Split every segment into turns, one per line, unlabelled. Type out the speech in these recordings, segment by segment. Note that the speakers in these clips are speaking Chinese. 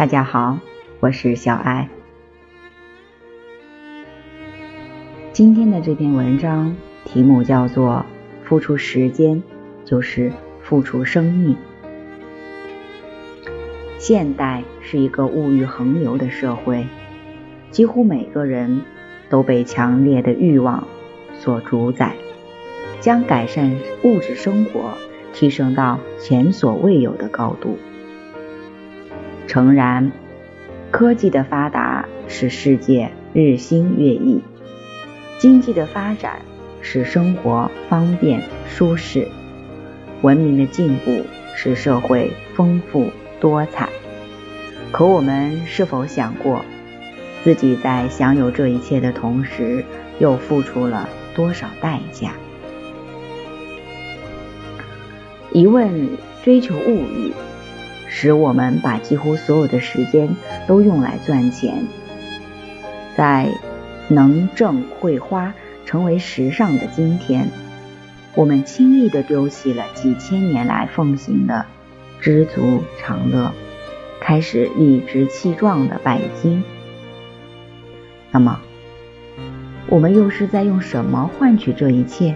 大家好，我是小爱。今天的这篇文章题目叫做“付出时间就是付出生命”。现代是一个物欲横流的社会，几乎每个人都被强烈的欲望所主宰，将改善物质生活提升到前所未有的高度。诚然，科技的发达使世界日新月异，经济的发展使生活方便舒适，文明的进步使社会丰富。多彩，可我们是否想过，自己在享有这一切的同时，又付出了多少代价？一问追求物欲，使我们把几乎所有的时间都用来赚钱，在能挣会花成为时尚的今天，我们轻易的丢弃了几千年来奉行的。知足常乐，开始理直气壮的拜金。那么，我们又是在用什么换取这一切？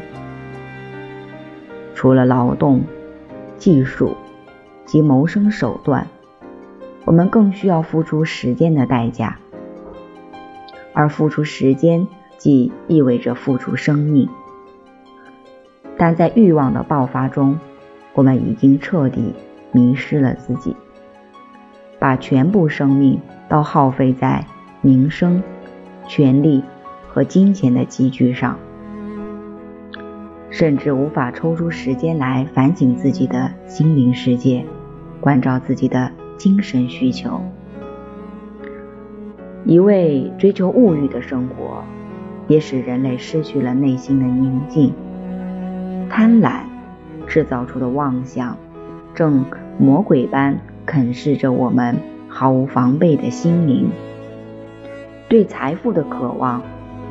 除了劳动、技术及谋生手段，我们更需要付出时间的代价。而付出时间，即意味着付出生命。但在欲望的爆发中，我们已经彻底。迷失了自己，把全部生命都耗费在名声、权力和金钱的积聚上，甚至无法抽出时间来反省自己的心灵世界，关照自己的精神需求。一味追求物欲的生活，也使人类失去了内心的宁静。贪婪制造出的妄想，正。魔鬼般啃噬着我们毫无防备的心灵，对财富的渴望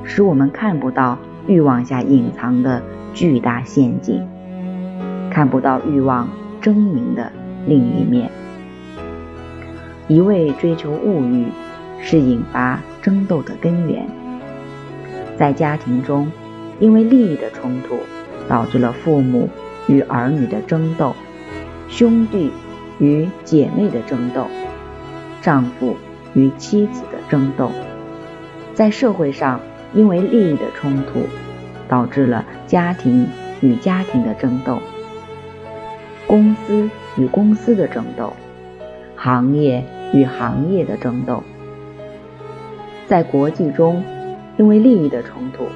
使我们看不到欲望下隐藏的巨大陷阱，看不到欲望狰狞的另一面。一味追求物欲是引发争斗的根源，在家庭中，因为利益的冲突，导致了父母与儿女的争斗。兄弟与姐妹的争斗，丈夫与妻子的争斗，在社会上因为利益的冲突，导致了家庭与家庭的争斗，公司与公司的争斗，行业与行业的争斗，在国际中因为利益的冲突，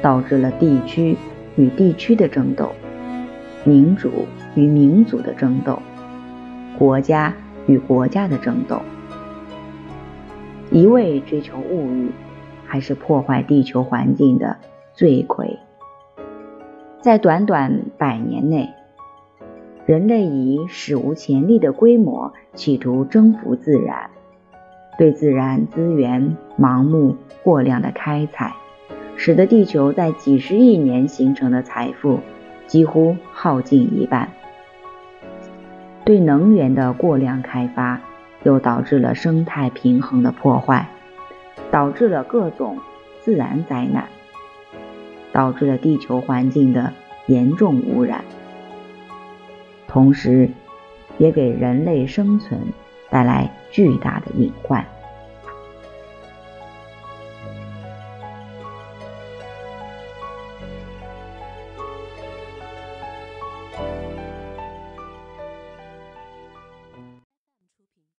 导致了地区与地区的争斗，民主。与民族的争斗，国家与国家的争斗，一味追求物欲，还是破坏地球环境的罪魁。在短短百年内，人类以史无前例的规模企图征服自然，对自然资源盲目过量的开采，使得地球在几十亿年形成的财富几乎耗尽一半。对能源的过量开发，又导致了生态平衡的破坏，导致了各种自然灾难，导致了地球环境的严重污染，同时，也给人类生存带来巨大的隐患。